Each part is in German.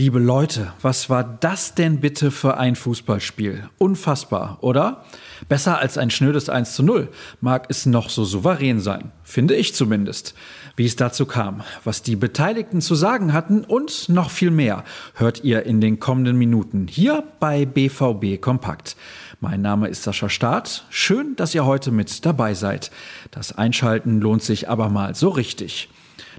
Liebe Leute, was war das denn bitte für ein Fußballspiel? Unfassbar, oder? Besser als ein schnödes 1 zu 0 mag es noch so souverän sein, finde ich zumindest. Wie es dazu kam, was die Beteiligten zu sagen hatten und noch viel mehr, hört ihr in den kommenden Minuten hier bei BVB Kompakt. Mein Name ist Sascha Staat. Schön, dass ihr heute mit dabei seid. Das Einschalten lohnt sich aber mal so richtig.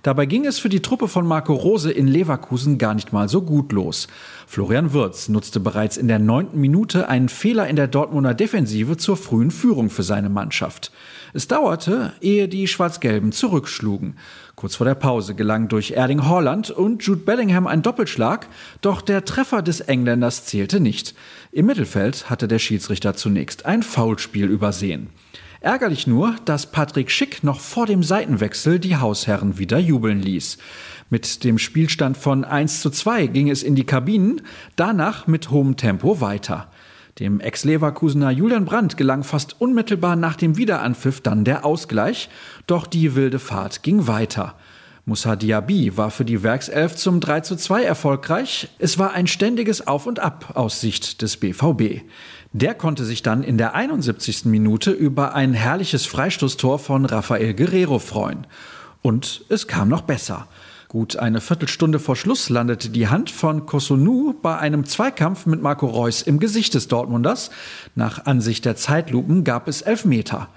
Dabei ging es für die Truppe von Marco Rose in Leverkusen gar nicht mal so gut los. Florian Wirz nutzte bereits in der neunten Minute einen Fehler in der Dortmunder Defensive zur frühen Führung für seine Mannschaft. Es dauerte, ehe die Schwarz-Gelben zurückschlugen. Kurz vor der Pause gelang durch Erling Haaland und Jude Bellingham ein Doppelschlag, doch der Treffer des Engländers zählte nicht. Im Mittelfeld hatte der Schiedsrichter zunächst ein Foulspiel übersehen. Ärgerlich nur, dass Patrick Schick noch vor dem Seitenwechsel die Hausherren wieder jubeln ließ. Mit dem Spielstand von 1 zu 2 ging es in die Kabinen, danach mit hohem Tempo weiter. Dem Ex-Leverkusener Julian Brandt gelang fast unmittelbar nach dem Wiederanpfiff dann der Ausgleich, doch die wilde Fahrt ging weiter. Musa Diaby war für die Werkself zum 3 zu 2 erfolgreich. Es war ein ständiges Auf und Ab aus Sicht des BVB. Der konnte sich dann in der 71. Minute über ein herrliches Freistoßtor von Rafael Guerrero freuen. Und es kam noch besser. Gut eine Viertelstunde vor Schluss landete die Hand von Kosunu bei einem Zweikampf mit Marco Reus im Gesicht des Dortmunders. Nach Ansicht der Zeitlupen gab es Elfmeter.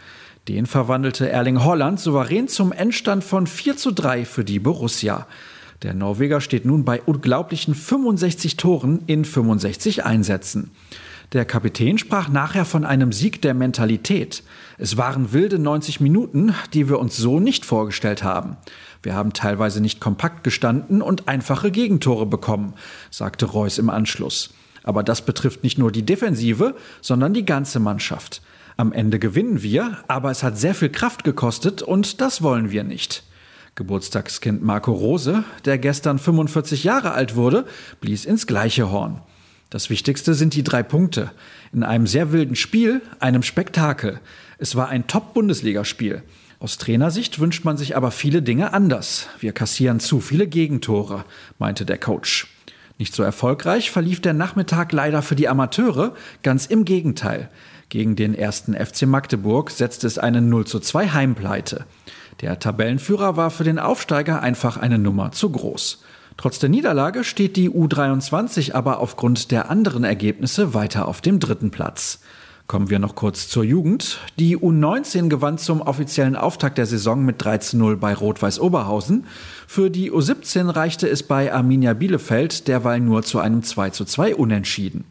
Den verwandelte Erling Holland souverän zum Endstand von 4 zu 3 für die Borussia. Der Norweger steht nun bei unglaublichen 65 Toren in 65 Einsätzen. Der Kapitän sprach nachher von einem Sieg der Mentalität. Es waren wilde 90 Minuten, die wir uns so nicht vorgestellt haben. Wir haben teilweise nicht kompakt gestanden und einfache Gegentore bekommen, sagte Reus im Anschluss. Aber das betrifft nicht nur die Defensive, sondern die ganze Mannschaft. Am Ende gewinnen wir, aber es hat sehr viel Kraft gekostet und das wollen wir nicht. Geburtstagskind Marco Rose, der gestern 45 Jahre alt wurde, blies ins gleiche Horn. Das Wichtigste sind die drei Punkte. In einem sehr wilden Spiel, einem Spektakel. Es war ein Top-Bundesligaspiel. Aus Trainersicht wünscht man sich aber viele Dinge anders. Wir kassieren zu viele Gegentore, meinte der Coach. Nicht so erfolgreich verlief der Nachmittag leider für die Amateure, ganz im Gegenteil. Gegen den ersten FC Magdeburg setzte es eine 0 zu 2 Heimpleite. Der Tabellenführer war für den Aufsteiger einfach eine Nummer zu groß. Trotz der Niederlage steht die U23 aber aufgrund der anderen Ergebnisse weiter auf dem dritten Platz. Kommen wir noch kurz zur Jugend. Die U19 gewann zum offiziellen Auftakt der Saison mit 13-0 bei Rot-Weiß Oberhausen. Für die U17 reichte es bei Arminia Bielefeld derweil nur zu einem 2-2 Unentschieden.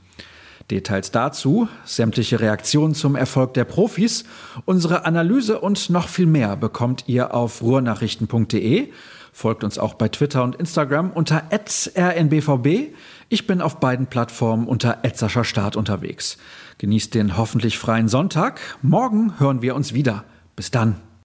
Details dazu, sämtliche Reaktionen zum Erfolg der Profis, unsere Analyse und noch viel mehr bekommt ihr auf ruhrnachrichten.de Folgt uns auch bei Twitter und Instagram unter rnbvb. Ich bin auf beiden Plattformen unter Start unterwegs. Genießt den hoffentlich freien Sonntag. Morgen hören wir uns wieder. Bis dann.